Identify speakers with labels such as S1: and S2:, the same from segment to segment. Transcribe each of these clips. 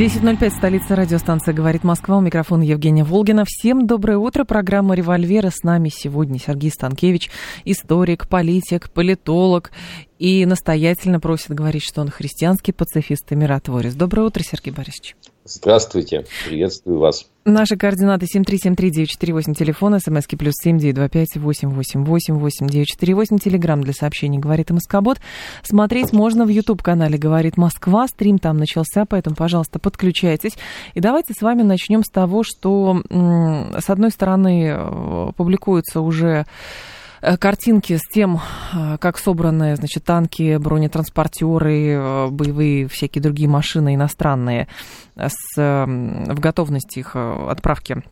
S1: 10.05, столица радиостанция «Говорит Москва». У микрофона Евгения Волгина. Всем доброе утро. Программа «Револьвера». С нами сегодня Сергей Станкевич, историк, политик, политолог. И настоятельно просит говорить, что он христианский пацифист и миротворец. Доброе утро, Сергей Борисович.
S2: Здравствуйте, приветствую вас.
S1: Наши координаты 7373948, телефон, смски плюс 7925-888-8948, телеграмм для сообщений «Говорит Москобот». Смотреть можно в YouTube-канале «Говорит Москва», стрим там начался, поэтому, пожалуйста, подключайтесь. И давайте с вами начнем с того, что, с одной стороны, э, публикуется уже картинки с тем, э, как собраны, значит, танки, бронетранспортеры, э, боевые всякие другие машины иностранные с, в готовности их отправки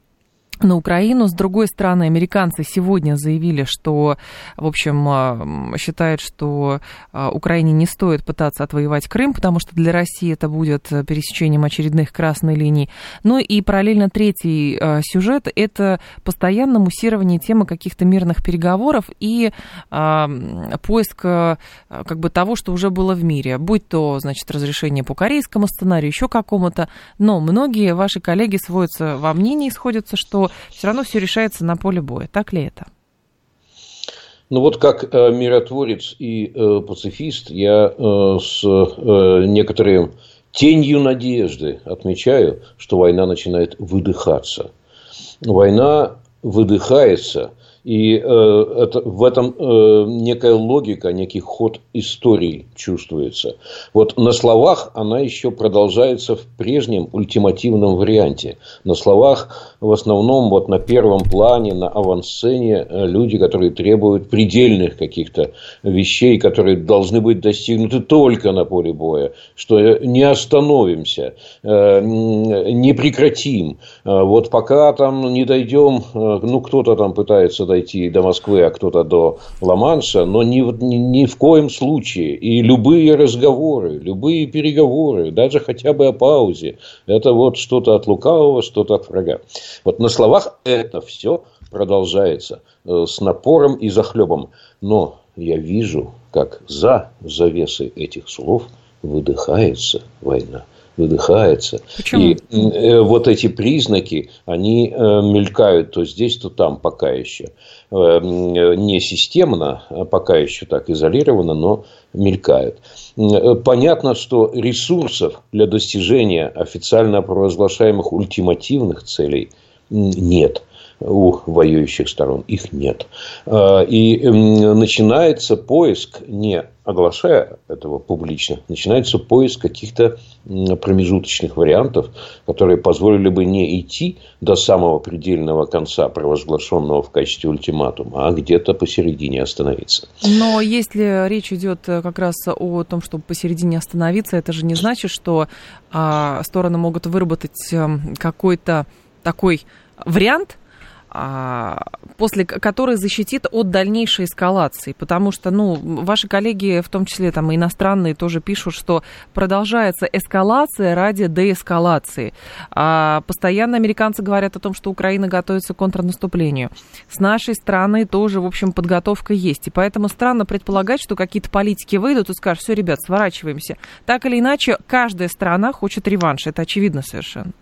S1: на Украину. С другой стороны, американцы сегодня заявили, что, в общем, считают, что а, Украине не стоит пытаться отвоевать Крым, потому что для России это будет пересечением очередных красных линий. Ну и параллельно третий а, сюжет – это постоянное муссирование темы каких-то мирных переговоров и а, поиск как бы того, что уже было в мире, будь то, значит, разрешение по корейскому сценарию, еще какому-то. Но многие ваши коллеги сводятся во мнении, сходятся, что все равно все решается на поле боя. Так ли это?
S2: Ну вот как э, миротворец и э, пацифист я э, с э, некоторым тенью надежды отмечаю, что война начинает выдыхаться. Война выдыхается и э, это, в этом э, некая логика, некий ход истории чувствуется. Вот на словах она еще продолжается в прежнем ультимативном варианте. На словах в основном вот на первом плане, на авансцене э, люди, которые требуют предельных каких-то вещей, которые должны быть достигнуты только на поле боя, что э, не остановимся, э, не прекратим. Вот пока там не дойдем, ну кто-то там пытается дойти до Москвы, а кто-то до Ла-Манша, но ни, ни в коем случае. И любые разговоры, любые переговоры, даже хотя бы о паузе, это вот что-то от лукавого, что-то от врага. Вот на словах это все продолжается э, с напором и захлебом. Но я вижу, как за завесой этих слов выдыхается война выдыхается. Почему? И э, вот эти признаки, они э, мелькают то здесь, то там пока еще. Э, не системно, а пока еще так изолированно, но мелькают. Понятно, что ресурсов для достижения официально провозглашаемых ультимативных целей нет у воюющих сторон. Их нет. А, и начинается поиск, не оглашая этого публично, начинается поиск каких-то промежуточных вариантов, которые позволили бы не идти до самого предельного конца, провозглашенного в качестве ультиматума, а где-то посередине остановиться.
S1: Но если речь идет э, как раз о том, чтобы посередине остановиться, это же не значит, что а, стороны могут выработать эм, какой-то такой вариант, после которой защитит от дальнейшей эскалации. Потому что, ну, ваши коллеги, в том числе там иностранные, тоже пишут, что продолжается эскалация ради деэскалации. А постоянно американцы говорят о том, что Украина готовится к контрнаступлению. С нашей стороны тоже, в общем, подготовка есть. И поэтому странно предполагать, что какие-то политики выйдут и скажут, все, ребят, сворачиваемся. Так или иначе, каждая страна хочет реванш. Это очевидно совершенно.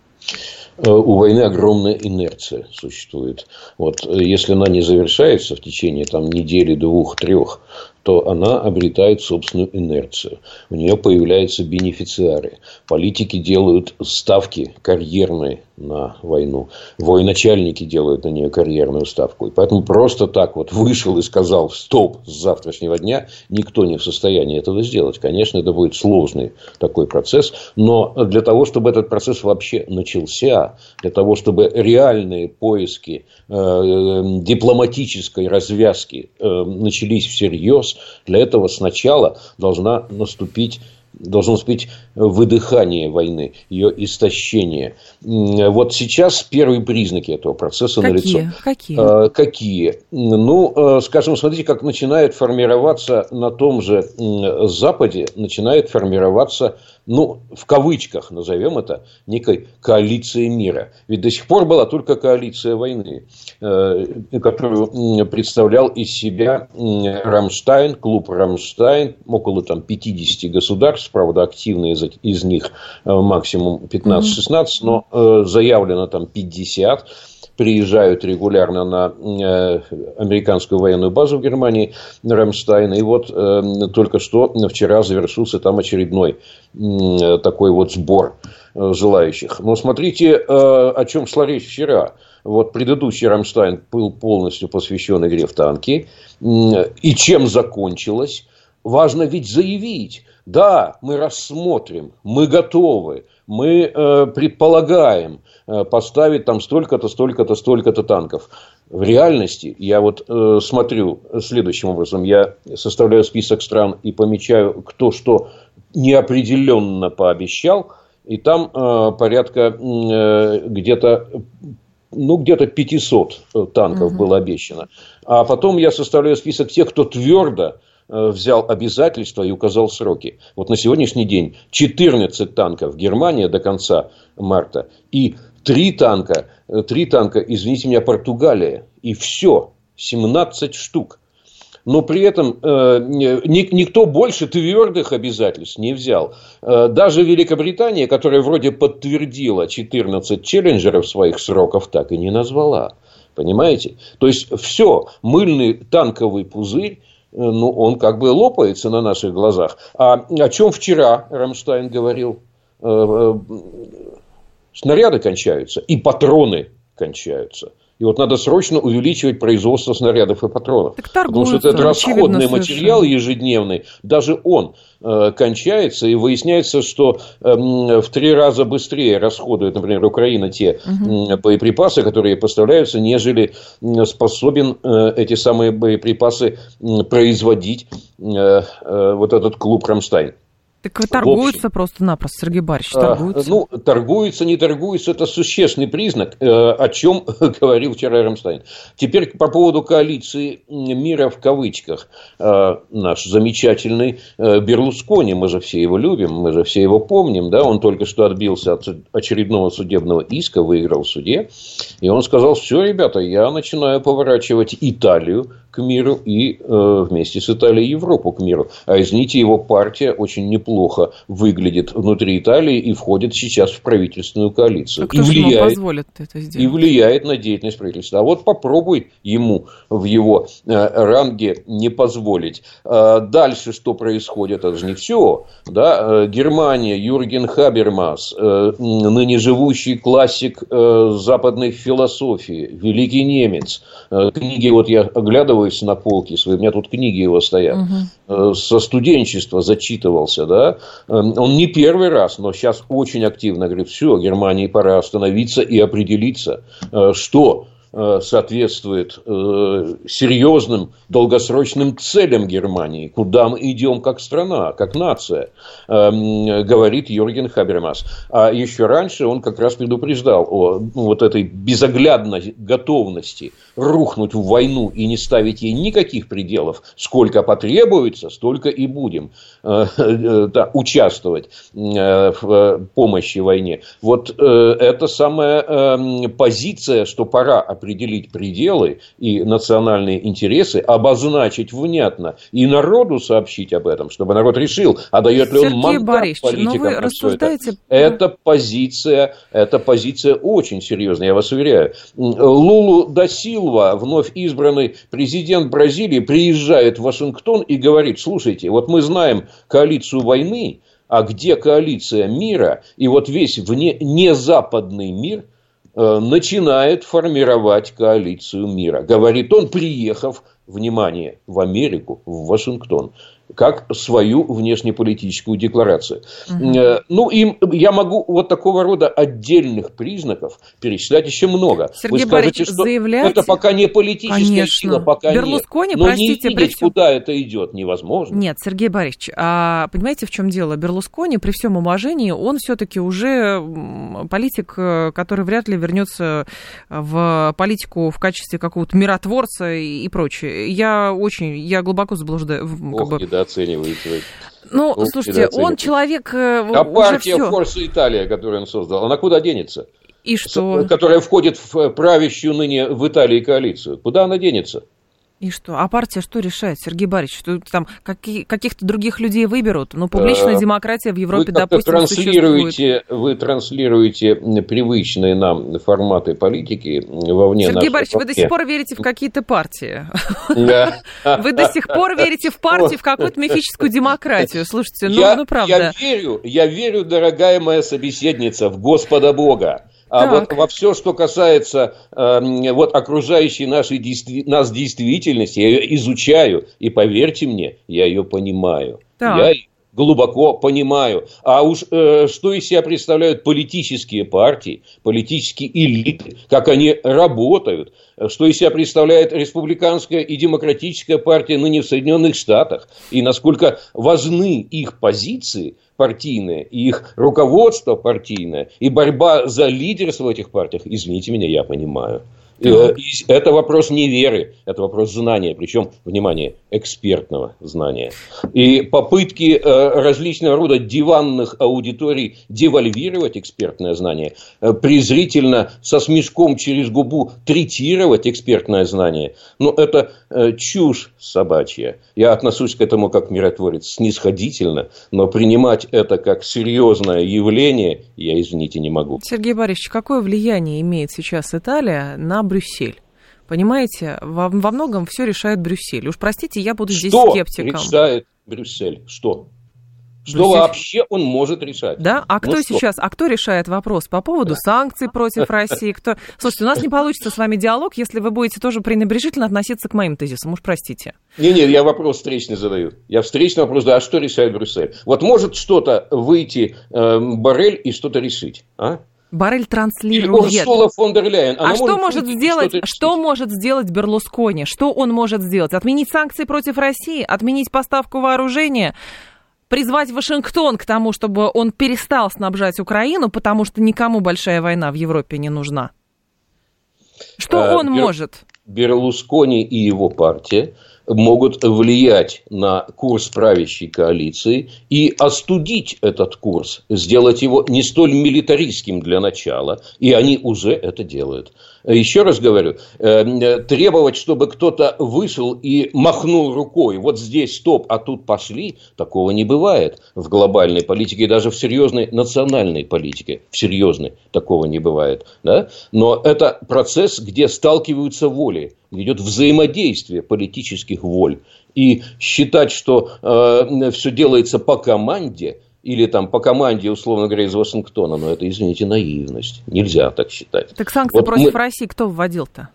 S2: Э, у войны огромная инерция существует. Вот, э, если она не завершается в течение там, недели, двух, трех, то она обретает собственную инерцию. У нее появляются бенефициары. Политики делают ставки карьерные на войну. Военачальники делают на нее карьерную ставку. И поэтому просто так вот вышел и сказал стоп с завтрашнего дня, никто не в состоянии этого сделать. Конечно, это будет сложный такой процесс, но для того, чтобы этот процесс вообще начался, для того, чтобы реальные поиски э, дипломатической развязки э, начались всерьез, для этого сначала должна наступить должно быть выдыхание войны, ее истощение. Вот сейчас первые признаки этого процесса
S1: Какие?
S2: налицо.
S1: Какие?
S2: А, какие? Ну, а, скажем, смотрите, как начинает формироваться на том же Западе, начинает формироваться ну, в кавычках назовем это, некой коалицией мира. Ведь до сих пор была только коалиция войны, э, которую представлял из себя Рамштайн, клуб Рамштайн, около там 50 государств, правда, активные из, из них э, максимум 15-16, но э, заявлено там 50 приезжают регулярно на э, американскую военную базу в Германии, Рамштайн. И вот э, только что вчера завершился там очередной такой вот сбор э, желающих. Но смотрите, о чем шла речь вчера. Вот предыдущий Рамштайн был полностью посвящен игре в танки. И чем закончилось? Важно ведь заявить, да, мы рассмотрим, мы готовы, мы э, предполагаем э, поставить там столько-то, столько-то, столько-то танков. В реальности я вот э, смотрю следующим образом. Я составляю список стран и помечаю, кто что неопределенно пообещал. И там э, порядка э, где-то ну, где-то 500 э, танков угу. было обещано. А потом я составляю список тех, кто твердо взял обязательства и указал сроки. Вот на сегодняшний день 14 танков Германия до конца марта и 3 танка, 3 э, танка, извините меня, Португалия. И все, 17 штук. Но при этом э, никто больше твердых обязательств не взял. Э, даже Великобритания, которая вроде подтвердила 14 челленджеров своих сроков, так и не назвала. Понимаете? То есть все, мыльный танковый пузырь ну, он как бы лопается на наших глазах. А о чем вчера Рамштайн говорил? Э, э, снаряды кончаются, и патроны кончаются. И вот надо срочно увеличивать производство снарядов и патронов. Потому что это расходный материал ежедневный. Даже он э, кончается, и выясняется, что э, в три раза быстрее расходует, например, Украина те угу. боеприпасы, которые поставляются, нежели способен э, эти самые боеприпасы производить э, э, вот этот клуб Рамштайн.
S1: Так торгуются просто-напросто, Сергей Борисович, торгуются.
S2: А, ну, торгуются, не торгуются, это существенный признак, э, о чем говорил вчера Рамштайн. Теперь по поводу коалиции мира в кавычках. Э, наш замечательный э, Берлускони, мы же все его любим, мы же все его помним, да, он только что отбился от очередного судебного иска, выиграл в суде, и он сказал, все, ребята, я начинаю поворачивать Италию к миру и э, вместе с Италией Европу к миру. А извините, его партия очень неплохо выглядит внутри Италии и входит сейчас в правительственную коалицию. А
S1: кто
S2: и влияет,
S1: позволит это сделать?
S2: И влияет на деятельность правительства. А вот попробуй ему в его э, ранге не позволить. Э, дальше что происходит? Это же не все. Да? Э, Германия, Юрген Хабермас, э, ныне живущий классик э, западной философии, великий немец. Э, книги вот я оглядываю устраиваюсь на полке своей, у меня тут книги его стоят, угу. со студенчества зачитывался, да, эм, он не первый раз, но сейчас очень активно говорит, все, Германии пора остановиться и определиться, э, что соответствует э, серьезным долгосрочным целям Германии, куда мы идем как страна, как нация, эм, говорит Юрген Хабермас. А еще раньше он как раз предупреждал о ну, вот этой безоглядной готовности рухнуть в войну и не ставить ей никаких пределов, сколько потребуется, столько и будем э, участвовать в помощи войне. Вот это самая эм, позиция, что пора определить пределы и национальные интересы, обозначить внятно и народу сообщить об этом, чтобы народ решил, а дает ли он Сергей мандат
S1: Борисович, политикам но вы рассуждаете...
S2: это. Это позиция, это позиция очень серьезная, я вас уверяю. Лулу да Силва, вновь избранный президент Бразилии, приезжает в Вашингтон и говорит, слушайте, вот мы знаем коалицию войны, а где коалиция мира, и вот весь вне, незападный мир – начинает формировать коалицию мира. Говорит он, приехав внимание, в Америку, в Вашингтон как свою внешнеполитическую декларацию. Угу. Ну, и я могу вот такого рода отдельных признаков перечислять еще много.
S1: Сергей Вы скажете, что заявляете...
S2: это пока не политическая Конечно. сила, пока
S1: Берлускони,
S2: нет. Но
S1: простите,
S2: не видеть, всем... куда это идет, невозможно.
S1: Нет, Сергей Борисович, а понимаете, в чем дело? Берлускони, при всем уважении, он все-таки уже политик, э, который вряд ли вернется в политику в качестве какого-то миротворца и, прочее. Я очень, я глубоко заблуждаю.
S2: Ох, как бы недооцениваете.
S1: Ну, Ох, слушайте, он человек э,
S2: А партия Форса Италия, которую он создал, она куда денется?
S1: И что?
S2: Которая входит в правящую ныне в Италии коалицию. Куда она денется?
S1: И что? А партия что решает, Сергей Борисович? Что там какие, каких-то других людей выберут? Ну, публичная демократия в Европе, вы допустим,
S2: транслируете, существует. Вы транслируете привычные нам форматы политики вовне
S1: Сергей Борисович, вы до сих пор верите в какие-то партии. Вы до сих пор верите в партию, в какую-то мифическую демократию. Слушайте, ну, ну правда.
S2: Я верю, я верю, дорогая моя собеседница, в Господа Бога. А так. вот во все, что касается э, вот окружающей нашей действи- нас действительности, я ее изучаю, и поверьте мне, я ее понимаю. Так. Я глубоко понимаю. А уж э, что из себя представляют политические партии, политические элиты, как они работают, что из себя представляет республиканская и демократическая партия ныне в Соединенных Штатах, и насколько важны их позиции – партийное, и их руководство партийное, и борьба за лидерство в этих партиях, извините меня, я понимаю. Э, это вопрос не веры, это вопрос знания, причем, внимание, экспертного знания. И попытки э, различного рода диванных аудиторий девальвировать экспертное знание, э, презрительно со смешком через губу третировать экспертное знание, ну, это чушь собачья. Я отношусь к этому как миротворец снисходительно, но принимать это как серьезное явление я, извините, не могу.
S1: Сергей Борисович, какое влияние имеет сейчас Италия на Брюссель. Понимаете, во, во многом все решает Брюссель. Уж простите, я буду здесь
S2: Что
S1: скептиком.
S2: Что решает Брюссель? Что? Что Брюссель... вообще он может решать?
S1: Да, а кто ну, сейчас, а кто решает вопрос по поводу да. санкций против России? Кто... Слушайте, у нас не получится с вами диалог, если вы будете тоже пренебрежительно относиться к моим тезисам, уж простите.
S2: Не-не, я вопрос встречный задаю. Я встречный вопрос, да, а что решает Брюссель? Вот может что-то выйти э, Барель и что-то решить, а?
S1: Барель транслирует.
S2: Урсула фон дер Ляйен.
S1: а что может сделать, что может сделать Берлускони? Что он может сделать? Отменить санкции против России? Отменить поставку вооружения? Призвать Вашингтон к тому, чтобы он перестал снабжать Украину, потому что никому большая война в Европе не нужна? Что а, он Бер... может?
S2: Берлускони и его партия могут влиять на курс правящей коалиции и остудить этот курс, сделать его не столь милитаристским для начала, и они уже это делают. Еще раз говорю, э, требовать, чтобы кто-то вышел и махнул рукой, вот здесь стоп, а тут пошли, такого не бывает в глобальной политике даже в серьезной национальной политике. В серьезной такого не бывает. Да? Но это процесс, где сталкиваются воли, идет взаимодействие политических воль. И считать, что э, все делается по команде – или там по команде, условно говоря, из Вашингтона, но это, извините, наивность. Нельзя так считать.
S1: Так санкции вот против мы... России кто вводил-то?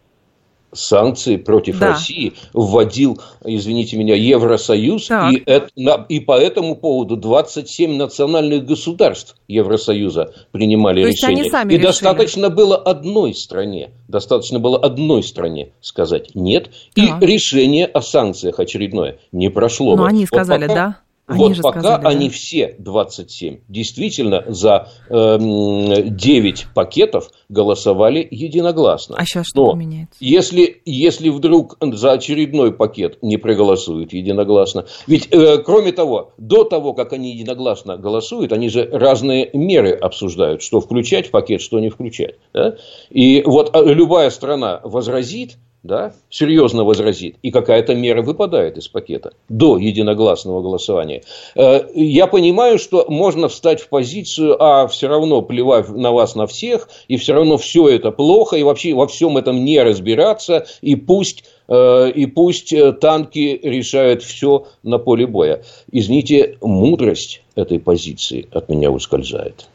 S2: санкции против да. России вводил, извините меня, Евросоюз, и, это, и по этому поводу 27 национальных государств Евросоюза принимали То решение. И
S1: решили.
S2: достаточно было одной стране, достаточно было одной стране сказать нет, да. и решение о санкциях очередное не прошло.
S1: Но бы. они сказали, вот пока, да?
S2: Они вот пока сказали, они да? все 27 действительно за э, 9 пакетов голосовали единогласно.
S1: А сейчас что Но поменяется?
S2: Если, если вдруг за очередной пакет не проголосуют единогласно, ведь э, кроме того, до того, как они единогласно голосуют, они же разные меры обсуждают, что включать в пакет, что не включать. Да? И вот э, любая страна возразит, да, серьезно возразит, и какая-то мера выпадает из пакета. До единогласного голосования. Э, я понимаю, что можно встать в позицию, а все равно плевать на вас на всех, и все равно все это плохо, и вообще во всем этом не разбираться, и пусть и пусть танки решают все на поле боя. Извините, мудрость этой позиции от меня ускользает.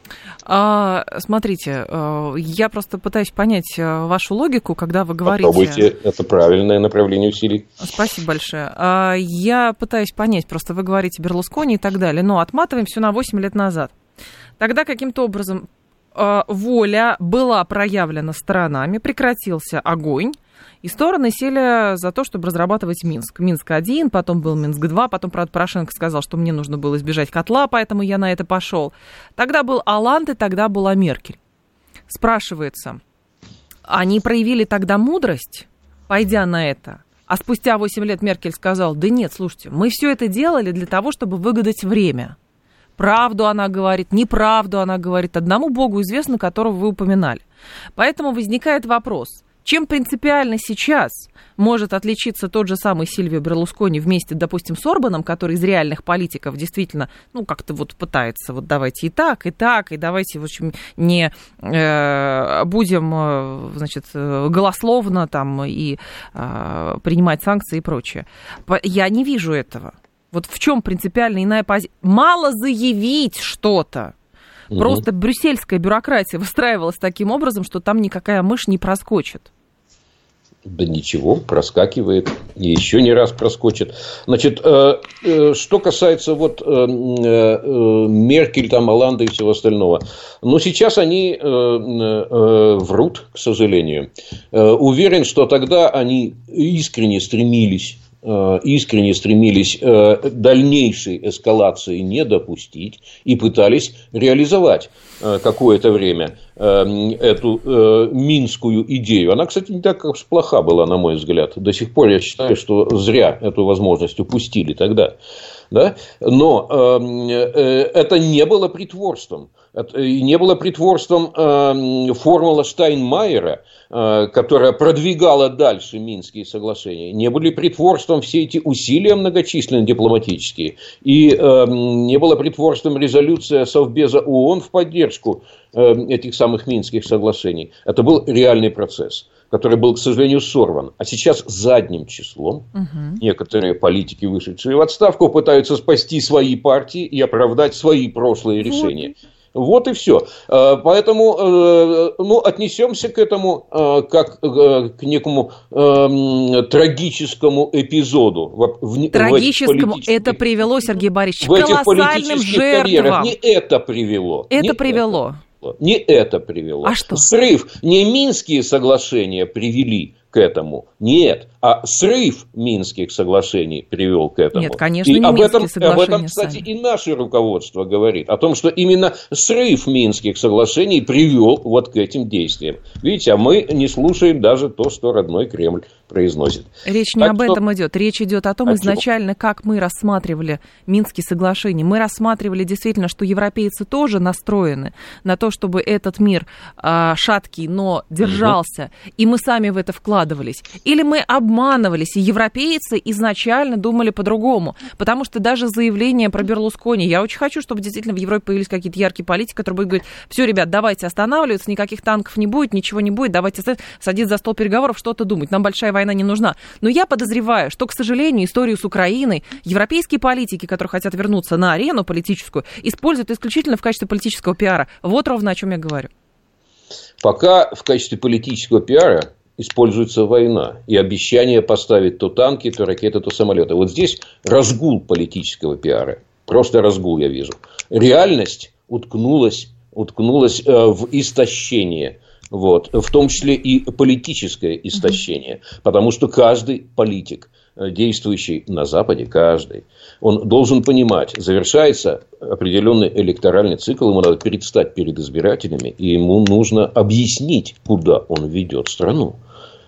S1: А, смотрите, э, я просто пытаюсь понять э, вашу логику, когда вы говорите...
S2: Попробуйте, это правильное направление усилий.
S1: Спасибо большое. А, я пытаюсь понять, просто вы говорите Берлускони и так далее, но отматываем все на 8 лет назад. Тогда каким-то образом э, воля была проявлена сторонами, прекратился огонь, и стороны сели за то, чтобы разрабатывать Минск. Минск-1, потом был Минск-2, потом, правда, Порошенко сказал, что мне нужно было избежать котла, поэтому я на это пошел. Тогда был Алант и тогда была Меркель. Спрашивается, они проявили тогда мудрость, пойдя на это? А спустя 8 лет Меркель сказал, да нет, слушайте, мы все это делали для того, чтобы выгадать время. Правду она говорит, неправду она говорит, одному Богу известно, которого вы упоминали. Поэтому возникает вопрос, чем принципиально сейчас может отличиться тот же самый Сильвио Берлускони вместе, допустим, с Орбаном, который из реальных политиков действительно, ну, как-то вот пытается, вот давайте и так, и так, и давайте, в общем, не э, будем, э, значит, голословно там и э, принимать санкции и прочее. Я не вижу этого. Вот в чем принципиально иная позиция? Мало заявить что-то. Просто брюссельская бюрократия выстраивалась таким образом, что там никакая мышь не проскочит.
S2: Да ничего, проскакивает. И еще не раз проскочит. Значит, э, э, что касается вот э, Меркель, там, Оланда и всего остального. Ну, сейчас они врут, к сожалению. Уверен, что тогда они искренне стремились искренне стремились дальнейшей эскалации не допустить и пытались реализовать какое-то время эту э, минскую идею. Она, кстати, не так плоха была, на мой взгляд. До сих пор я считаю, что зря эту возможность упустили тогда. Да? Но эм, э, это не было притворством. Это не было притворством э, формула Штайнмайера, э, которая продвигала дальше Минские соглашения. Не были притворством все эти усилия многочисленные дипломатические. И э, не было притворством резолюция Совбеза ООН в поддержку э, этих самых Минских соглашений. Это был реальный процесс который был, к сожалению, сорван. А сейчас задним числом угу. некоторые политики, вышедшие в отставку, пытаются спасти свои партии и оправдать свои прошлые решения. Вот и все. Э, поэтому э, ну, отнесемся к этому э, как к некому трагическому эпизоду.
S1: В, трагическому в это привело, Сергей Борисович, к колоссальным жертвам. Карьерах.
S2: Не это привело.
S1: Это не привело. Это.
S2: Не это привело.
S1: А что?
S2: Срыв. Не Минские соглашения привели к этому. Нет. А срыв Минских соглашений привел к этому.
S1: Нет, конечно, и не об
S2: этом,
S1: соглашения
S2: об этом, кстати, сами. и наше руководство говорит. О том, что именно срыв Минских соглашений привел вот к этим действиям. Видите, а мы не слушаем даже то, что родной Кремль произносит.
S1: Речь не так об что... этом идет. Речь идет о том, а изначально, как мы рассматривали Минские соглашения. Мы рассматривали действительно, что европейцы тоже настроены на то, чтобы этот мир а, шаткий, но держался, угу. и мы сами в это вкладывались. Или мы обманывались, и европейцы изначально думали по-другому. Потому что даже заявление про Берлускони, я очень хочу, чтобы действительно в Европе появились какие-то яркие политики, которые будут говорить, все, ребят, давайте останавливаться, никаких танков не будет, ничего не будет, давайте садиться за стол переговоров, что-то думать. Нам большая война не нужна. Но я подозреваю, что, к сожалению, историю с Украиной европейские политики, которые хотят вернуться на арену политическую, используют исключительно в качестве политического пиара. Вот ровно о чем я говорю.
S2: Пока в качестве политического пиара используется война и обещание поставить то танки, то ракеты, то самолеты. Вот здесь разгул политического пиара. Просто разгул я вижу. Реальность уткнулась, уткнулась э, в истощение вот, в том числе и политическое истощение, потому что каждый политик, э, действующий на Западе, каждый, он должен понимать, завершается определенный электоральный цикл, ему надо предстать перед избирателями, и ему нужно объяснить, куда он ведет страну.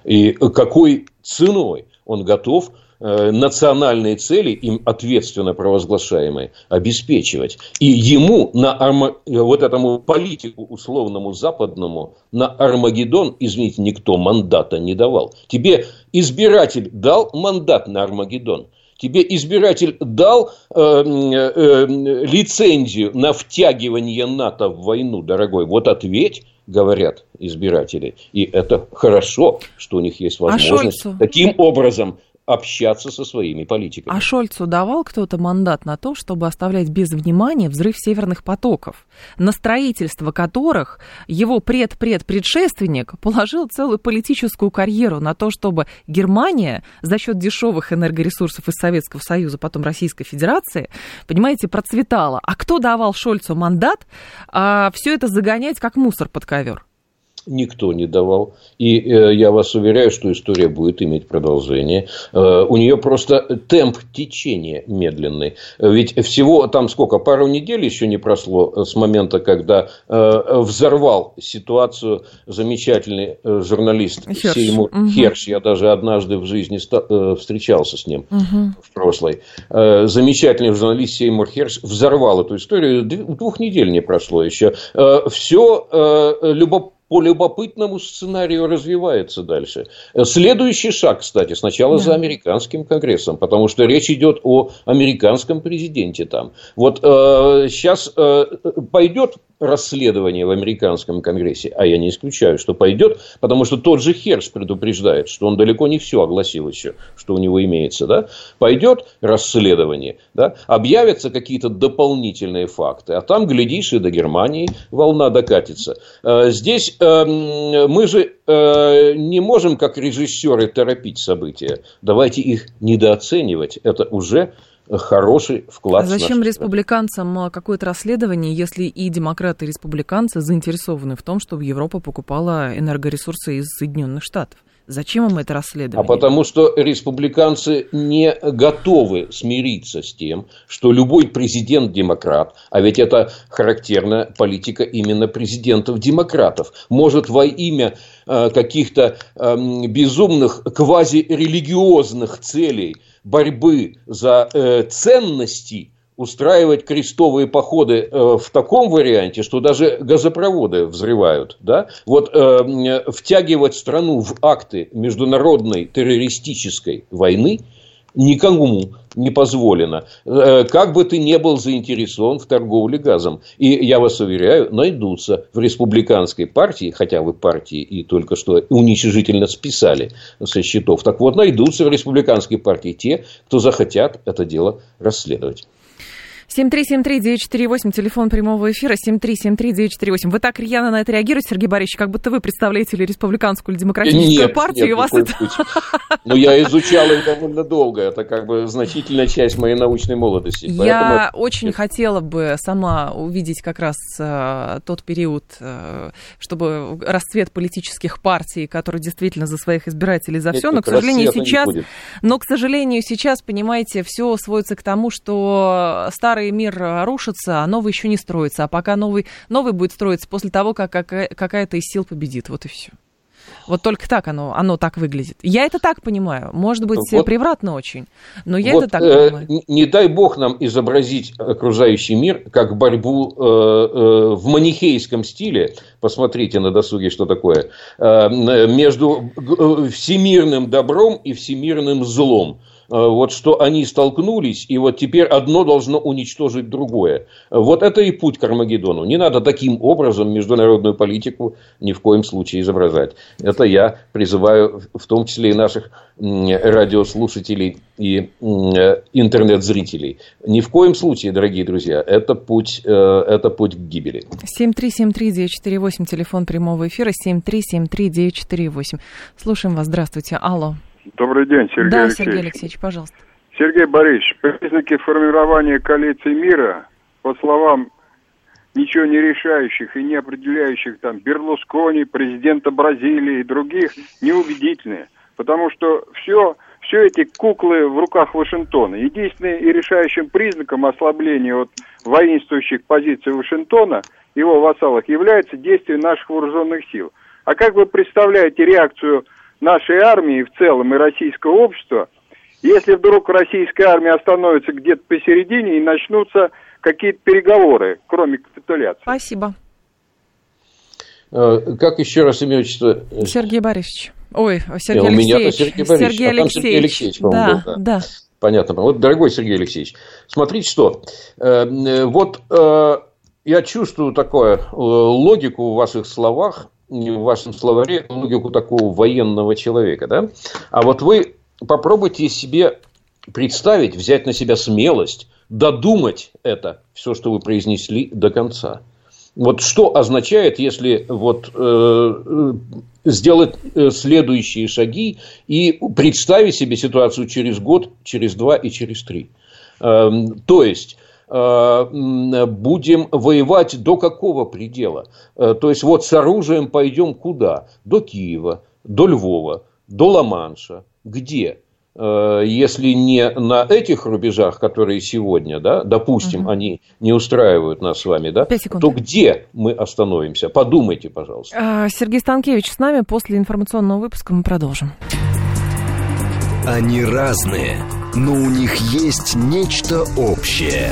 S2: И какой ценой он готов Э, национальные цели, им ответственно провозглашаемые, обеспечивать. И ему, на арма... вот этому политику условному западному, на Армагеддон, извините, никто мандата не давал. Тебе избиратель дал мандат на Армагеддон. Тебе избиратель дал э, э, лицензию на втягивание НАТО в войну, дорогой. Вот ответь, говорят избиратели. И это хорошо, что у них есть а возможность а таким образом общаться со своими политиками.
S1: А Шольцу давал кто-то мандат на то, чтобы оставлять без внимания взрыв северных потоков, на строительство которых его пред-пред-предшественник положил целую политическую карьеру на то, чтобы Германия за счет дешевых энергоресурсов из Советского Союза, потом Российской Федерации, понимаете, процветала. А кто давал Шольцу мандат а, все это загонять как мусор под ковер?
S2: Никто не давал. И э, я вас уверяю, что история будет иметь продолжение. Э, у нее просто темп течения медленный. Ведь всего там сколько, пару недель еще не прошло с момента, когда э, взорвал ситуацию замечательный э, журналист Херш. Сеймур угу. Херш. Я даже однажды в жизни ста- э, встречался с ним угу. в прошлой. Э, замечательный журналист Сеймур Херш взорвал эту историю. Двух недель не прошло еще. Э, все э, любопытно по любопытному сценарию развивается дальше. Следующий шаг, кстати, сначала да. за американским конгрессом, потому что речь идет о американском президенте там. Вот э, сейчас э, пойдет расследование в американском конгрессе, а я не исключаю, что пойдет, потому что тот же Херш предупреждает, что он далеко не все огласил еще, что у него имеется, да, пойдет расследование, да, объявятся какие-то дополнительные факты, а там, глядишь, и до Германии волна докатится. Э, здесь эм, мы же э, не можем, как режиссеры, торопить события. Давайте их недооценивать. Это уже хороший вклад.
S1: А зачем республиканцам а, какое-то расследование, если и демократы, и республиканцы заинтересованы в том, чтобы Европа покупала энергоресурсы из Соединенных Штатов? Зачем им это расследование?
S2: А потому что республиканцы не готовы смириться с тем, что любой президент-демократ, а ведь это характерная политика именно президентов-демократов, может во имя э, каких-то э, безумных квазирелигиозных целей – борьбы за э, ценности устраивать крестовые походы э, в таком варианте, что даже газопроводы взрывают, да, вот э, втягивать страну в акты международной террористической войны – никому не позволено. Э, как бы ты ни был заинтересован в торговле газом. И я вас уверяю, найдутся в республиканской партии, хотя вы партии и только что уничижительно списали со счетов, так вот найдутся в республиканской партии те, кто захотят это дело расследовать.
S1: 7373948, телефон прямого эфира, 7373948. Вы так рьяно на это реагируете, Сергей Борисович, как будто вы представляете или республиканскую, или демократическую
S2: нет,
S1: партию,
S2: нет,
S1: и вас это...
S2: Но я изучал их довольно долго, это как бы значительная часть моей научной молодости.
S1: Я очень хотела бы сама увидеть как раз э, тот период, э, чтобы расцвет политических партий, которые действительно за своих избирателей за все, но, к сожалению, сейчас... Но, к сожалению, сейчас, понимаете, все сводится к тому, что старые старый мир э, рушится, а новый еще не строится. А пока новый, новый будет строиться после того, как какая-то из сил победит. Вот и все. Вот только так оно, оно так выглядит. Я это так понимаю. Может быть, вот, превратно очень, но я вот, это так э, понимаю.
S2: Не дай бог нам изобразить окружающий мир как борьбу э, э, в манихейском стиле. Посмотрите на досуге, что такое. Э, между э, всемирным добром и всемирным злом. Э, вот что они столкнулись, и вот теперь одно должно уничтожить другое. Вот это и путь к Армагеддону. Не надо таким образом международную политику ни в коем случае изображать. Это я призываю в том числе и наших радиослушателей и интернет-зрителей. Ни в коем случае, дорогие друзья, это путь, э, это путь к гибели.
S1: 7373948, телефон прямого эфира, 7373948. Слушаем вас, здравствуйте. Алло.
S3: Добрый день, Сергей
S1: да,
S3: Алексеевич.
S1: Сергей Алексеевич, пожалуйста.
S3: Сергей Борисович, признаки формирования коалиции мира, по словам ничего не решающих и не определяющих там Берлускони, президента Бразилии и других, неубедительные. Потому что все, все эти куклы в руках Вашингтона. Единственным и решающим признаком ослабления от воинствующих позиций Вашингтона, его вассалах, является действие наших вооруженных сил. А как вы представляете реакцию нашей армии в целом и российского общества, если вдруг российская армия остановится где-то посередине и начнутся какие-то переговоры, кроме капитуляции.
S1: Спасибо.
S2: Э, как еще раз имя отчество?
S1: Сергей Борисович. Ой, Сергей Нет, Алексеевич.
S2: Сергей Борисович. Сергей Алексеевич. А там Сергей Алексеевич, да, был, да. да. Понятно. Вот, дорогой Сергей Алексеевич, смотрите что. Э, э, вот я чувствую такое, э, логику в ваших словах, в вашем словаре, логику такого военного человека, да? А вот вы попробуйте себе представить, взять на себя смелость, додумать это, все, что вы произнесли, до конца. Вот что означает, если вот э, сделать э, следующие шаги и представить себе ситуацию через год, через два и через три. Э, то есть э, будем воевать до какого предела? Э, то есть вот с оружием пойдем куда? До Киева, до Львова, до Ла-Манша. Где? Э, если не на этих рубежах, которые сегодня, да, допустим, угу. они не устраивают нас с вами, да, то где мы остановимся? Подумайте, пожалуйста.
S1: А, Сергей Станкевич с нами. После информационного выпуска мы продолжим.
S4: Они разные, но у них есть нечто общее.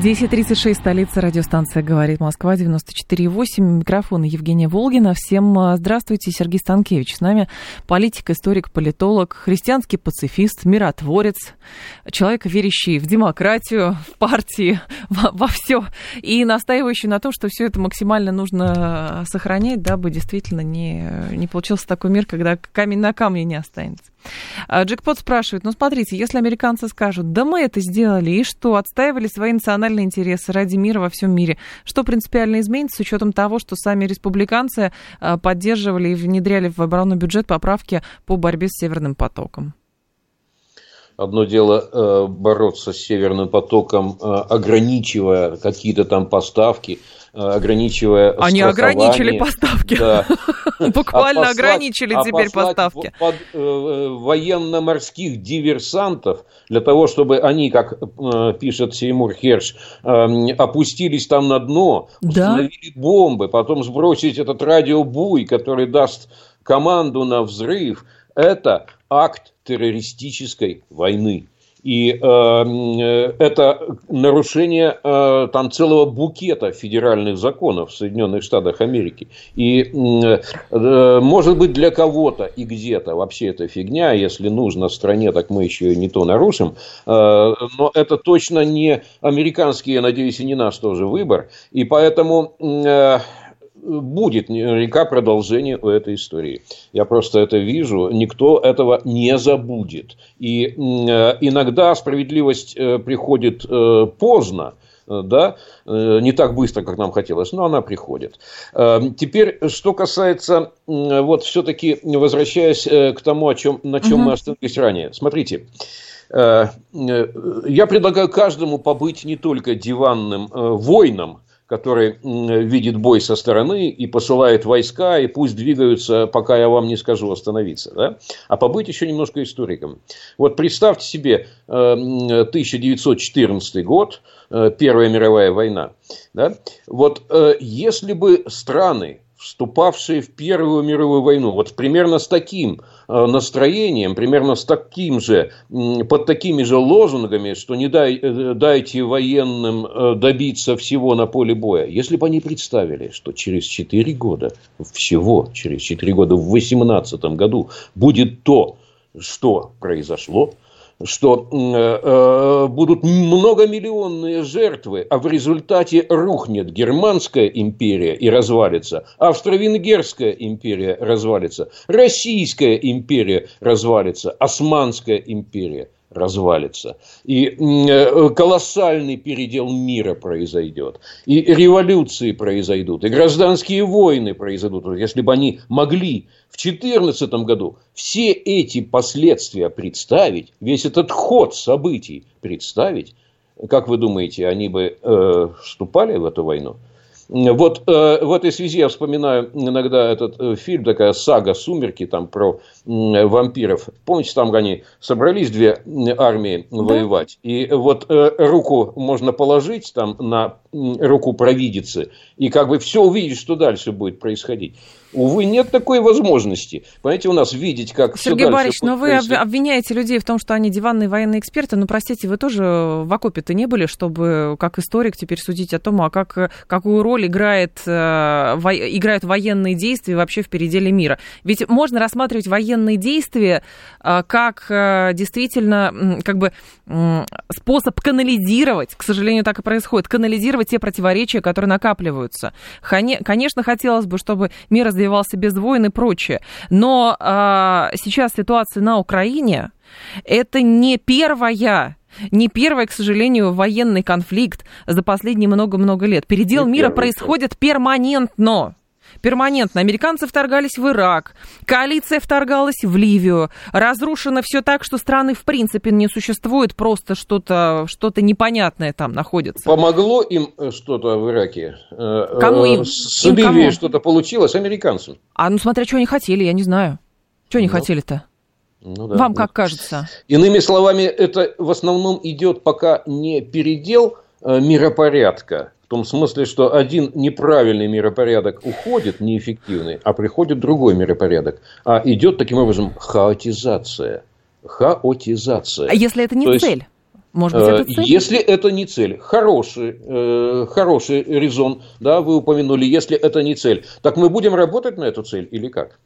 S1: 10.36, столица, радиостанция «Говорит Москва», 94.8, микрофон Евгения Волгина. Всем а, здравствуйте, Сергей Станкевич. С нами политик, историк, политолог, христианский пацифист, миротворец, человек, верящий в демократию, в партии, во, во все, и настаивающий на том, что все это максимально нужно сохранять, дабы действительно не, не получился такой мир, когда камень на камне не останется. А, Джекпот спрашивает, ну смотрите, если американцы скажут, да мы это сделали, и что, отстаивали свои национальные интересы ради мира во всем мире, что принципиально изменится с учетом того, что сами республиканцы а, поддерживали и внедряли в оборонный бюджет поправки по борьбе с Северным потоком?
S2: Одно дело э, бороться с Северным потоком, э, ограничивая какие-то там поставки, ограничивая
S1: Они ограничили поставки. Да. Буквально а ограничили а теперь поставки.
S2: Под военно-морских диверсантов для того, чтобы они, как пишет Сеймур Херш, опустились там на дно, установили бомбы, потом сбросить этот радиобуй, который даст команду на взрыв. Это акт террористической войны. И э, э, это нарушение э, там целого букета федеральных законов в Соединенных Штатах Америки. И э, может быть для кого-то и где-то вообще это фигня, если нужно стране, так мы еще и не то нарушим. Э, но это точно не американский, я надеюсь, и не наш тоже выбор. И поэтому э, будет наверняка продолжение у этой истории. Я просто это вижу. Никто этого не забудет. И э, иногда справедливость э, приходит э, поздно, да, не так быстро, как нам хотелось, но она приходит. Теперь, что касается, вот все-таки возвращаясь к тому, о чем, на чем угу. мы остановились ранее. Смотрите, я предлагаю каждому побыть не только диванным воином, который видит бой со стороны и посылает войска, и пусть двигаются, пока я вам не скажу остановиться. Да? А побыть еще немножко историком. Вот представьте себе 1914 э, год, э, Первая мировая война. Да? Вот э, если бы страны, вступавшие в Первую мировую войну, вот примерно с таким настроением, примерно с таким же, под такими же лозунгами, что не дай, э, дайте военным э, добиться всего на поле боя. Если бы они представили, что через 4 года, всего через 4 года, в 2018 году будет то, что произошло, что э, э, будут многомиллионные жертвы, а в результате рухнет Германская империя и развалится, Австро-Венгерская империя развалится, Российская империя развалится, Османская империя развалится. И э, колоссальный передел мира произойдет. И революции произойдут. И гражданские войны произойдут. Если бы они могли в 2014 году все эти последствия представить, весь этот ход событий представить, как вы думаете, они бы э, вступали в эту войну? Вот э, в этой связи я вспоминаю иногда этот э, фильм, такая сага «Сумерки» там про э, вампиров. Помните, там они собрались две армии да. воевать, и вот э, руку можно положить там на руку провидицы и как бы все увидеть, что дальше будет происходить. Увы, нет такой возможности. Понимаете, у нас видеть, как
S1: Сергей все Борисович, но вы происходить. обвиняете людей в том, что они диванные военные эксперты. Но, простите, вы тоже в окопе-то не были, чтобы как историк теперь судить о том, а как, какую роль играет, э, во, играют военные действия вообще в переделе мира. Ведь можно рассматривать военные действия э, как э, действительно как бы способ канализировать, к сожалению, так и происходит, канализировать те противоречия, которые накапливаются. Конечно, хотелось бы, чтобы мир развивался без войн и прочее. Но а, сейчас ситуация на Украине это не первая не первый, к сожалению, военный конфликт за последние много-много лет. Передел мира происходит перманентно перманентно. Американцы вторгались в Ирак, коалиция вторгалась в Ливию. Разрушено все так, что страны в принципе не существует, просто что-то что непонятное там находится.
S2: Помогло им э, что-то в Ираке?
S1: Э, кому им?
S2: С им Ливией что-то получилось американцам?
S1: А ну смотря, что они хотели, я не знаю. Что они ну, хотели-то? Ну, да, Вам как кажется?
S2: Иными словами, это в основном идет пока не передел э, миропорядка, в том смысле, что один неправильный миропорядок уходит, неэффективный, а приходит другой миропорядок. А идет таким образом хаотизация. Хаотизация.
S1: А если это не То цель? Есть, может быть, это
S2: цель? Если это не цель, хороший, э, хороший резон, да, вы упомянули, если это не цель, так мы будем работать на эту цель или как?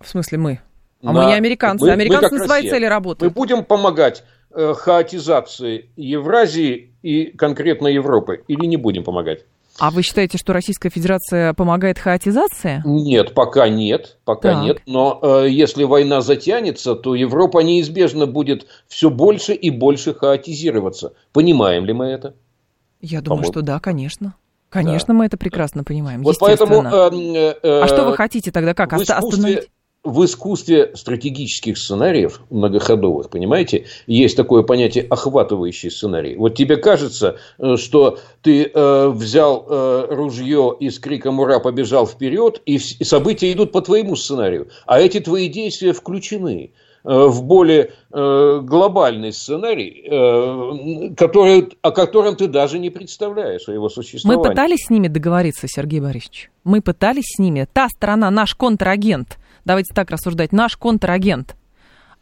S1: В смысле мы? А на... мы не американцы. Мы, американцы мы на свои цели работают.
S2: Мы будем помогать Э, хаотизации Евразии и конкретно Европы? Или не будем помогать?
S1: А вы считаете, что Российская Федерация помогает хаотизации?
S2: Нет, пока нет, пока так. нет. Но э, если война затянется, то Европа неизбежно будет все больше и больше хаотизироваться. Понимаем ли мы это?
S1: Я думаю, По-моему. что да, конечно. Конечно, да. мы это прекрасно понимаем. Вот поэтому. Э, э, а что вы хотите тогда как
S2: в искусстве, остановить? В искусстве стратегических сценариев многоходовых, понимаете, есть такое понятие охватывающий сценарий. Вот тебе кажется, э, что ты э, взял э, ружье и с криком «Ура!» побежал вперед, и, и события идут по твоему сценарию, а эти твои действия включены э, в более э, глобальный сценарий, э, который, о котором ты даже не представляешь, о его существовании.
S1: Мы пытались с ними договориться, Сергей Борисович. Мы пытались с ними. Та сторона, наш контрагент – давайте так рассуждать, наш контрагент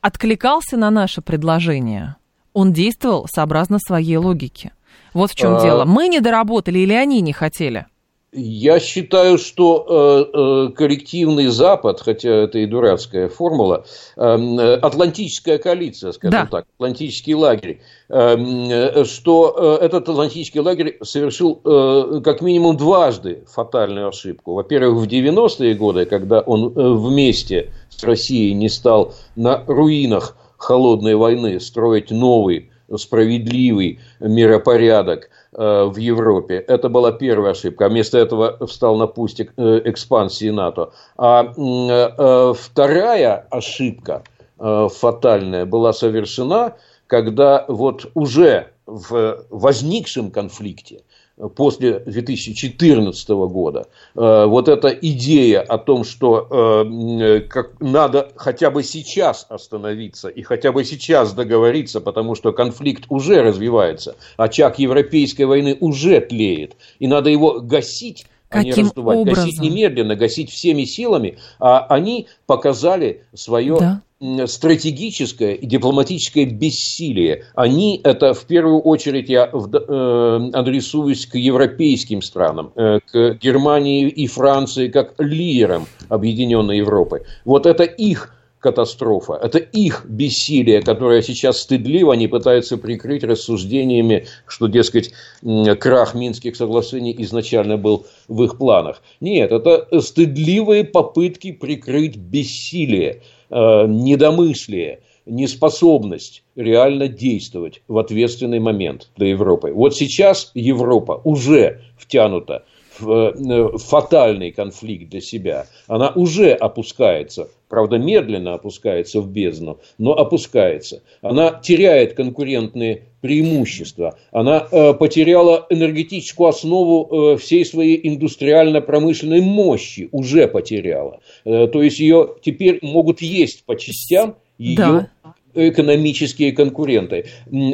S1: откликался на наше предложение, он действовал сообразно своей логике. Вот в чем а... дело. Мы не доработали или они не хотели?
S2: Я считаю, что э, э, коллективный Запад, хотя это и дурацкая формула, эм, э, Атлантическая коалиция, скажем да. так, Атлантический лагерь, эм, что этот Атлантический лагерь совершил как минимум дважды фатальную ошибку. Во-первых, в 90-е годы, когда он вместе с Россией не стал на руинах холодной войны строить новый справедливый миропорядок э, в Европе. Это была первая ошибка. Вместо этого встал на путь э, экспансии НАТО. А э, вторая ошибка фатальная была совершена, когда вот уже в возникшем конфликте после 2014 года. Э, вот эта идея о том, что э, надо хотя бы сейчас остановиться и хотя бы сейчас договориться, потому что конфликт уже развивается, очаг европейской войны уже тлеет, и надо его гасить
S1: а не раздувать. Образом?
S2: Гасить немедленно, гасить всеми силами, а они показали свое да стратегическое и дипломатическое бессилие. Они, это в первую очередь я э, адресуюсь к европейским странам, э, к Германии и Франции как лидерам Объединенной Европы. Вот это их катастрофа. Это их бессилие, которое сейчас стыдливо они пытаются прикрыть рассуждениями, что, дескать, крах Минских соглашений изначально был в их планах. Нет, это стыдливые попытки прикрыть бессилие. Э, недомыслие, неспособность реально действовать в ответственный момент для Европы. Вот сейчас Европа уже втянута фатальный конфликт для себя. Она уже опускается, правда медленно опускается в бездну, но опускается. Она теряет конкурентные преимущества. Она э, потеряла энергетическую основу э, всей своей индустриально-промышленной мощи, уже потеряла. Э, то есть ее теперь могут есть по частям ее да экономические конкуренты.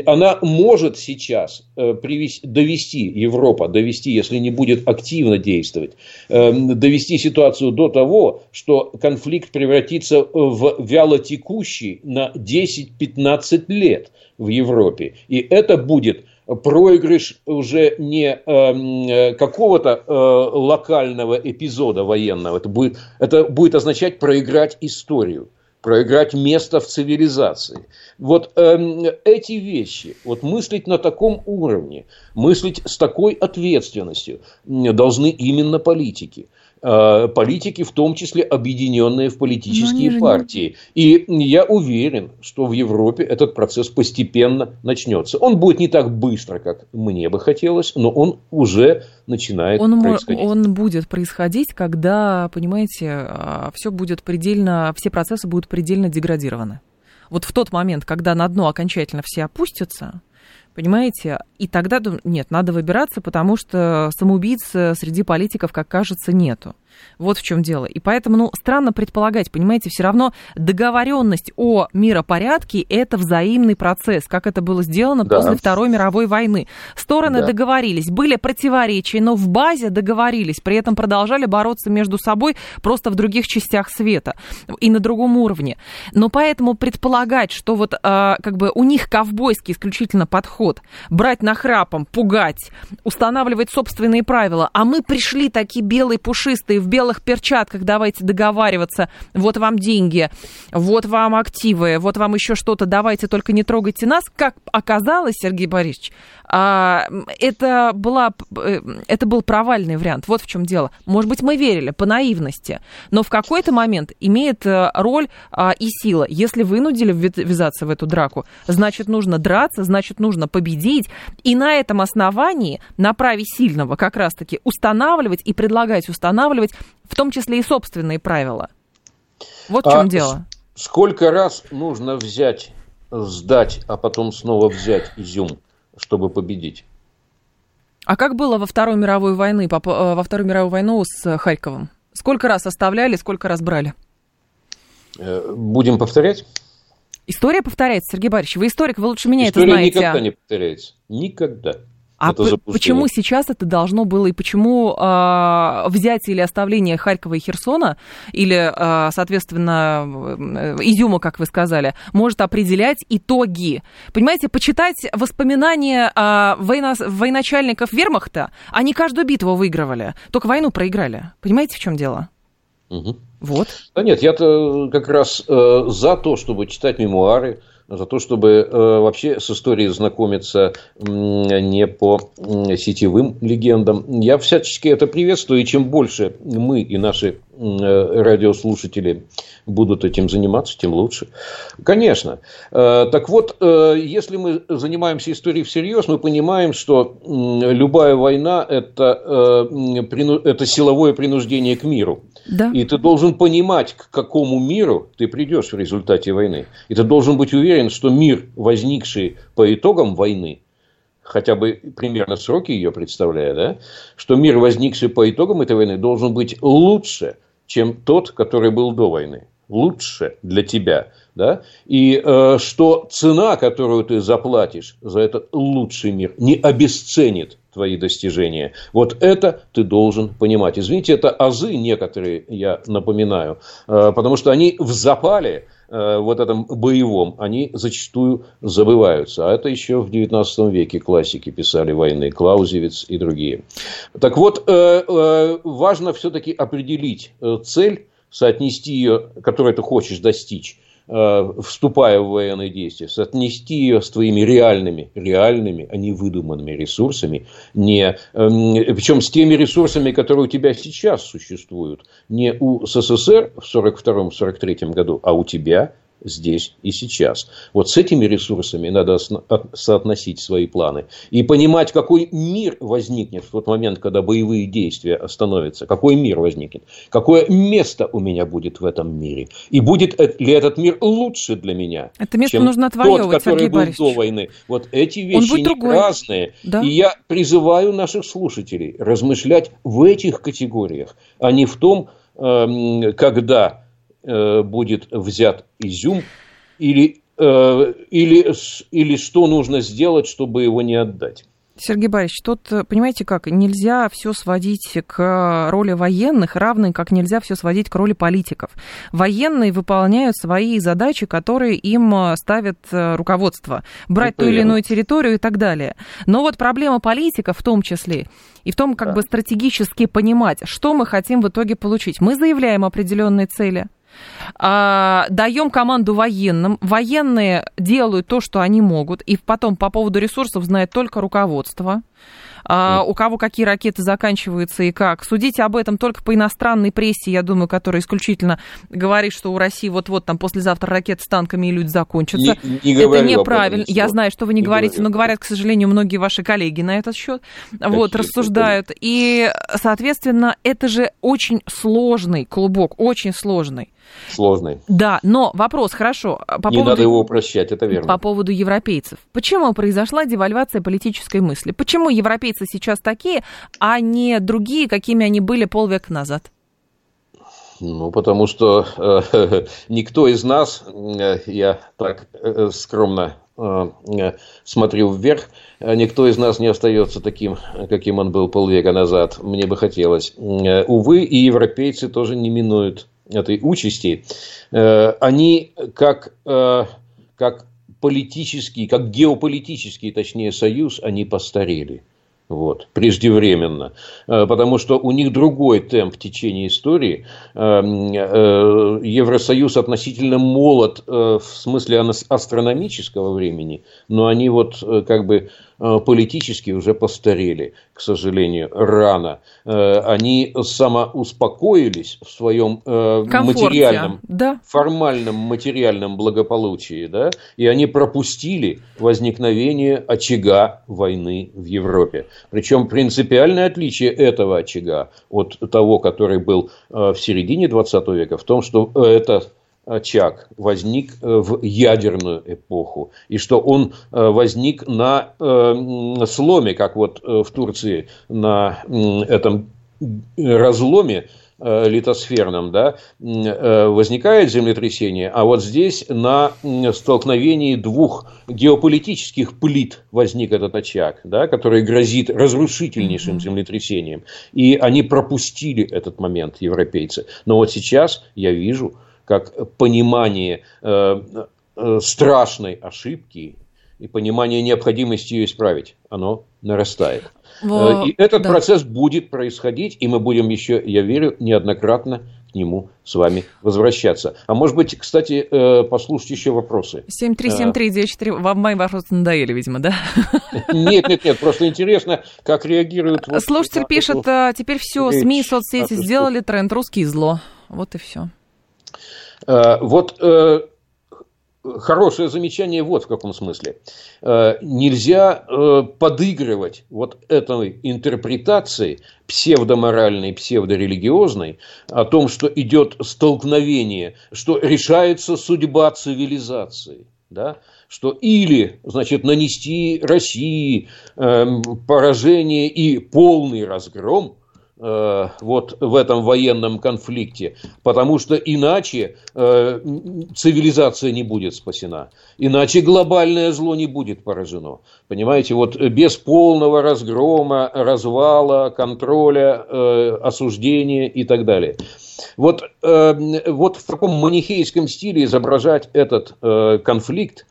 S2: Она может сейчас э, привести, довести, Европа довести, если не будет активно действовать, э, довести ситуацию до того, что конфликт превратится в вялотекущий на 10-15 лет в Европе. И это будет проигрыш уже не э, какого-то э, локального эпизода военного, это будет, это будет означать проиграть историю проиграть место в цивилизации. Вот э, эти вещи, вот мыслить на таком уровне, мыслить с такой ответственностью должны именно политики. Э, политики, в том числе объединенные в политические партии. И я уверен, что в Европе этот процесс постепенно начнется. Он будет не так быстро, как мне бы хотелось, но он уже начинает
S1: он,
S2: происходить.
S1: Он будет происходить, когда, понимаете, а, все будет предельно, все процессы будут предельно деградированы. Вот в тот момент, когда на дно окончательно все опустятся, Понимаете? И тогда, нет, надо выбираться, потому что самоубийц среди политиков, как кажется, нету. Вот в чем дело. И поэтому, ну, странно предполагать, понимаете, все равно договоренность о миропорядке – это взаимный процесс, как это было сделано да. после Второй мировой войны. Стороны да. договорились, были противоречия, но в базе договорились, при этом продолжали бороться между собой просто в других частях света и на другом уровне. Но поэтому предполагать, что вот э, как бы у них ковбойский исключительно подход, брать нахрапом, пугать, устанавливать собственные правила, а мы пришли такие белые пушистые в белых перчатках давайте договариваться, вот вам деньги, вот вам активы, вот вам еще что-то, давайте только не трогайте нас. Как оказалось, Сергей Борисович, это, была, э, это был провальный вариант. Вот в чем дело. Может быть, мы верили по наивности, но в какой-то момент имеет э, роль а, и сила. Если вынудили ввязаться в эту драку, значит, нужно драться, значит, нужно победить. И на этом основании, на праве сильного как раз-таки устанавливать и предлагать устанавливать в том числе и собственные правила. Вот в чем а дело.
S2: Сколько раз нужно взять, сдать, а потом снова взять изюм, чтобы победить?
S1: А как было во Второй мировой войны, э, во Вторую мировую войну с Харьковом? Сколько раз оставляли, сколько раз брали?
S2: Э, будем повторять?
S1: История повторяется, Сергей Борисович. Вы историк, вы лучше меня История это знаете.
S2: История никогда не повторяется. Никогда.
S1: А это почему сейчас это должно было, и почему э, взятие или оставление Харькова и Херсона, или, э, соответственно, э, Изюма, как вы сказали, может определять итоги? Понимаете, почитать воспоминания э, военно, военачальников вермахта, они каждую битву выигрывали, только войну проиграли. Понимаете, в чем дело?
S2: Угу. Вот. Да нет, я-то как раз э, за то, чтобы читать мемуары, за то, чтобы э, вообще с историей знакомиться не по сетевым легендам. Я всячески это приветствую, и чем больше мы и наши радиослушатели будут этим заниматься, тем лучше. Конечно. Э, так вот, э, если мы занимаемся историей всерьез, мы понимаем, что любая война это, это силовое принуждение к миру. Да. И ты должен понимать, к какому миру ты придешь в результате войны. И ты должен быть уверен, что мир, возникший по итогам войны, хотя бы примерно сроки ее представляя, да, что мир, возникший по итогам этой войны, должен быть лучше, чем тот, который был до войны. Лучше для тебя. Да? И э, что цена, которую ты заплатишь за этот лучший мир, не обесценит твои достижения. Вот это ты должен понимать. Извините, это азы некоторые, я напоминаю, э, потому что они в запале вот этом боевом, они зачастую забываются. А это еще в XIX веке классики писали войны, Клаузевиц и другие. Так вот, э, э, важно все-таки определить цель, соотнести ее, которую ты хочешь достичь, Э, вступая в военные действия, соотнести ее с твоими реальными, реальными, а не выдуманными ресурсами, не, эм, причем с теми ресурсами, которые у тебя сейчас существуют, не у СССР в 1942-1943 году, а у тебя здесь и сейчас. Вот с этими ресурсами надо соотносить свои планы и понимать, какой мир возникнет в тот момент, когда боевые действия остановятся. Какой мир возникнет? Какое место у меня будет в этом мире? И будет ли этот мир лучше для меня,
S1: Это место
S2: чем
S1: нужно отвоевывать,
S2: тот, который
S1: Сергей
S2: был
S1: Борисович.
S2: до войны? Вот эти вещи не другой. разные. Да. И я призываю наших слушателей размышлять в этих категориях, а не в том, эм, когда Э, будет взят изюм или или, или что нужно сделать, чтобы его не отдать.
S1: Сергей Борисович, тут, понимаете как, нельзя все сводить к роли военных, равно как нельзя все сводить к роли политиков. Военные выполняют свои задачи, которые им ставит руководство. Брать Это ту или иную территорию и так далее. Но вот проблема политиков в том числе, и в том, как да. бы стратегически понимать, что мы хотим в итоге получить. Мы заявляем определенные цели, а, даем команду военным, военные делают то, что они могут, и потом по поводу ресурсов знает только руководство. А, у кого какие ракеты заканчиваются и как. Судите об этом только по иностранной прессе, я думаю, которая исключительно говорит, что у России вот-вот там послезавтра ракеты с танками и люди закончатся. Не, не Это неправильно. Я знаю, что вы не, не говорите, говорю. но говорят, к сожалению, многие ваши коллеги на этот счет вот, рассуждают. И, соответственно, это же очень сложный клубок, очень сложный.
S2: Сложный.
S1: Да, но вопрос, хорошо.
S2: По Не поводу, надо его упрощать, это верно.
S1: По поводу европейцев. Почему произошла девальвация политической мысли? Почему европейцы сейчас такие, а не другие, какими они были полвека назад?
S2: Ну, потому что э, никто из нас, э, я так э, скромно э, смотрю вверх, э, никто из нас не остается таким, каким он был полвека назад. Мне бы хотелось. Э, увы, и европейцы тоже не минуют этой участи, э, они как, э, как политический, как геополитический, точнее, союз, они постарели. Вот, преждевременно. Э, потому что у них другой темп течения истории. Евросоюз относительно молод в смысле астрономического времени, но они вот как бы Э, политически уже постарели, к сожалению, рано. Э, они самоуспокоились в своем э, Комфорте, материальном, да. формальном материальном благополучии, да, и они пропустили возникновение очага войны в Европе. Причем принципиальное отличие этого очага от того, который был в середине 20 века, в том, что это очаг возник э, в ядерную эпоху, и что он э, возник на э, сломе, как вот в Турции на этом разломе литосферном, да, возникает землетрясение, а вот здесь на столкновении двух геополитических плит возник этот очаг, да, который грозит разрушительнейшим землетрясением. И они пропустили этот момент, европейцы. Но вот сейчас я вижу, как понимание э, э, страшной ошибки и понимание необходимости ее исправить, оно нарастает. Во... Э, и этот да. процесс будет происходить, и мы будем еще, я верю, неоднократно к нему с вами возвращаться. А может быть, кстати, послушать еще вопросы.
S1: 7373948, вам мои вопросы надоели, видимо, да?
S2: Нет, нет, нет, просто интересно, как реагируют...
S1: Вот Слушатель пишет, эту... теперь все, СМИ, соцсети сделали тренд «Русский зло». Вот и все.
S2: Э, вот э, хорошее замечание вот в каком смысле. Э, нельзя подыгрывать вот этой интерпретации псевдоморальной, псевдорелигиозной о том, что идет столкновение, что решается судьба цивилизации. Да? что или, значит, нанести России э, поражение и полный разгром, вот в этом военном конфликте, потому что иначе э, цивилизация не будет спасена, иначе глобальное зло не будет поражено. Понимаете, вот без полного разгрома, развала, контроля, э, осуждения и так далее. Вот, вот в таком манихейском стиле изображать этот конфликт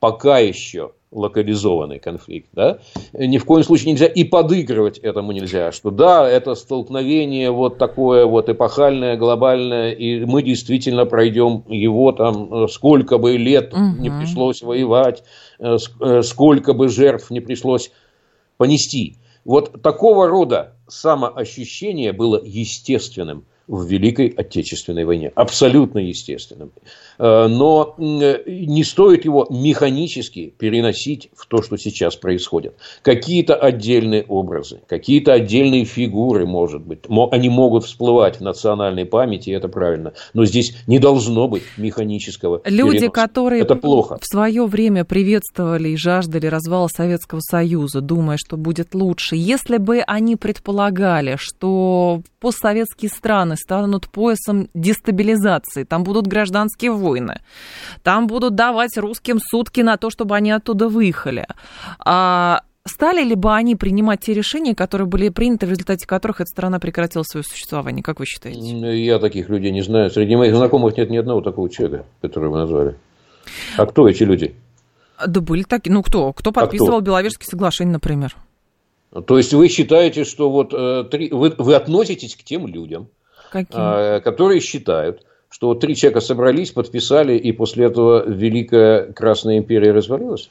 S2: пока еще – локализованный конфликт, да, ни в коем случае нельзя и подыгрывать этому нельзя, что да, это столкновение вот такое вот эпохальное, глобальное, и мы действительно пройдем его там, э, сколько бы лет угу. не пришлось воевать, э, э, сколько бы жертв не пришлось понести. Вот такого рода самоощущение было естественным в Великой Отечественной войне. Абсолютно естественным. Э, но не стоит его механически переносить в то, что сейчас происходит. Какие-то отдельные образы, какие-то отдельные фигуры, может быть, они могут всплывать в национальной памяти, это правильно. Но здесь не должно быть механического
S1: Люди, переноса. которые это плохо. в свое время приветствовали и жаждали развала Советского Союза, думая, что будет лучше, если бы они предполагали, что постсоветские страны станут поясом дестабилизации, там будут гражданские войны, там будут давать русским сутки на то, чтобы они оттуда выехали. А стали ли бы они принимать те решения, которые были приняты, в результате которых эта страна прекратила свое существование? Как вы считаете?
S2: Я таких людей не знаю. Среди моих знакомых нет ни одного такого человека, которого вы назвали. А кто эти люди?
S1: Да были такие. Ну, кто? Кто подписывал а кто? Беловежские соглашения, например?
S2: То есть вы считаете, что вот э, вы, вы относитесь к тем людям, э, которые считают, что три человека собрались, подписали, и после этого Великая Красная Империя развалилась?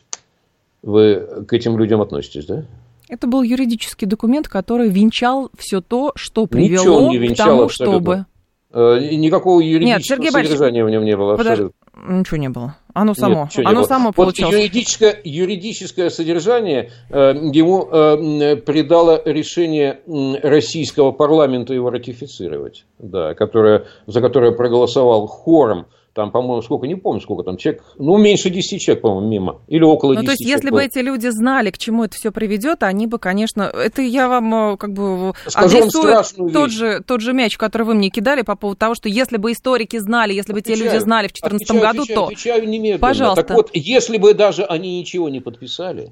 S2: Вы к этим людям относитесь, да?
S1: Это был юридический документ, который венчал все то, что привело к тому, абсолютно. чтобы...
S2: Э, никакого юридического Нет, Сергей содержания Борисович, в нем не было.
S1: Подож... Ничего не было. Оно само, Нет, оно само вот получалось.
S2: Юридическое, юридическое содержание э, ему э, придало решение российского парламента его ратифицировать, да, которое, за которое проголосовал хором там, по-моему, сколько, не помню, сколько там человек, ну, меньше 10 человек, по-моему, мимо, или около 10
S1: Ну, то есть, если
S2: было.
S1: бы эти люди знали, к чему это все приведет, они бы, конечно, это я вам э, как бы
S2: Скажу адресую
S1: тот же, тот же мяч, который вы мне кидали по поводу того, что если бы историки знали, если бы отвечаю, те люди знали в 2014 году,
S2: отвечаю,
S1: то...
S2: Отвечаю немедленно.
S1: Пожалуйста.
S2: Так вот, если бы даже они ничего не подписали,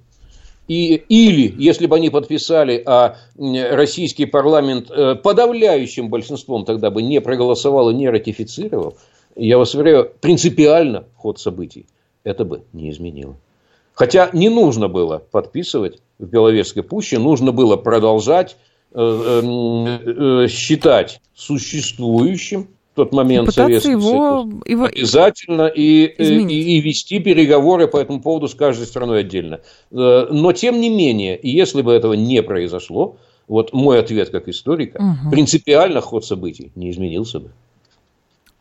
S2: и, или, если бы они подписали, а российский парламент э, подавляющим большинством тогда бы не проголосовал и не ратифицировал, я вас уверяю, принципиально ход событий это бы не изменило. Хотя не нужно было подписывать в Беловежской пуще, нужно было продолжать э, э, э, считать существующим в тот момент Советский его, Союз его обязательно и, э, и, и вести переговоры по этому поводу с каждой страной отдельно. Но тем не менее, если бы этого не произошло, вот мой ответ как историка, угу. принципиально ход событий не изменился бы.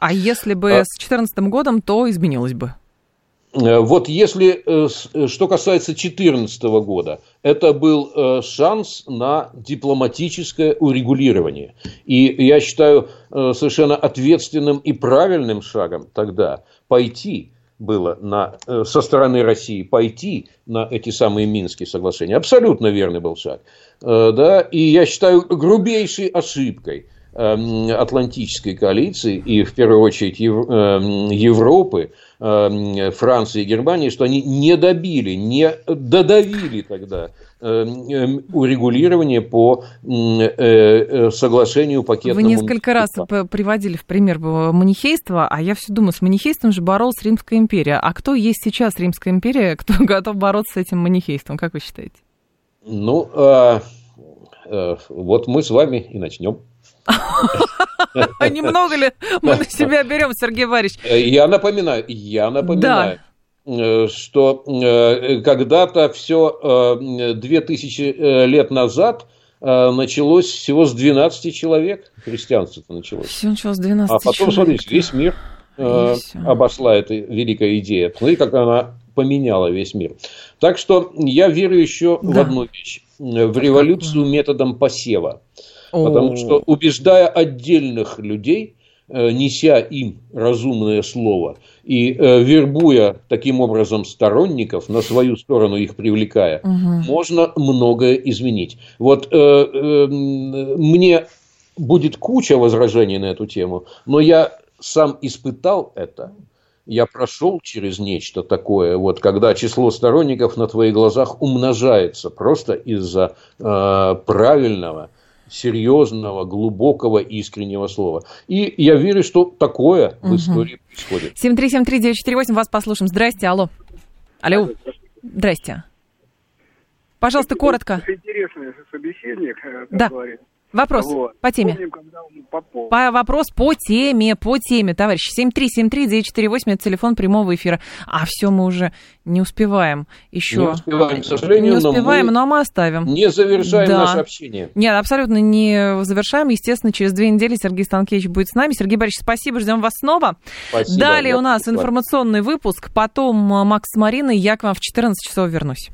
S1: А если бы а... с 2014 годом, то изменилось бы?
S2: Э, вот если, э, э, что касается 2014 года, это был шанс на дипломатическое урегулирование. И я считаю совершенно ответственным и правильным шагом тогда пойти было на, со стороны России пойти на эти самые Минские соглашения. Абсолютно верный был шаг. Да? И я считаю грубейшей ошибкой – Атлантической коалиции и в первую очередь эм, Европы, эм, Франции и Германии, что они не добили, не додавили тогда урегулирование по э, э, соглашению пакетному.
S1: Вы несколько раз приводили в пример манихейства, а я все думаю, с манихейством же боролась Римская империя. А кто есть сейчас Римская империя, кто готов бороться с этим манихейством, как вы считаете?
S2: Ну, а, а, вот мы с вами и начнем.
S1: Немного ли мы на себя берем, Сергей Варич?
S2: Я напоминаю, я напоминаю. Э, что э, когда-то все 2000 э, лет назад началось всего с 12 человек, христианство началось.
S1: Все началось с 12
S2: А потом, человек. смотрите, весь мир обошла эта великая идея. Посмотрите, как она поменяла весь мир. Так что я верю еще да. в одну вещь. В революцию методом посева. Потому что убеждая отдельных людей, э, неся им разумное слово и э, вербуя таким образом сторонников, на свою сторону их привлекая, угу. можно многое изменить. Вот э, э, мне будет куча возражений на эту тему, но я сам испытал это. Я прошел через нечто такое, вот, когда число сторонников на твоих глазах умножается просто из-за э, правильного, серьезного, глубокого, искреннего слова. И я верю, что такое в истории происходит.
S1: 7373948, вас послушаем. Здрасте, алло. Алло. Здрасте. Пожалуйста, коротко.
S3: Интересный собеседник.
S1: Э, да. Говорит. Вопрос вот. по теме. Помним, по вопрос по теме, по теме, товарищ. 7373948, это телефон прямого эфира. А все мы уже не успеваем еще.
S2: Не успеваем, к сожалению.
S1: Не успеваем, но мы, но мы оставим.
S2: Не завершаем да. наше общение.
S1: Нет, абсолютно не завершаем. Естественно, через две недели Сергей Станкевич будет с нами. Сергей Борисович, спасибо, ждем вас снова.
S2: Спасибо.
S1: Далее у нас информационный выпуск, потом Макс с Мариной. Я к вам в 14 часов вернусь.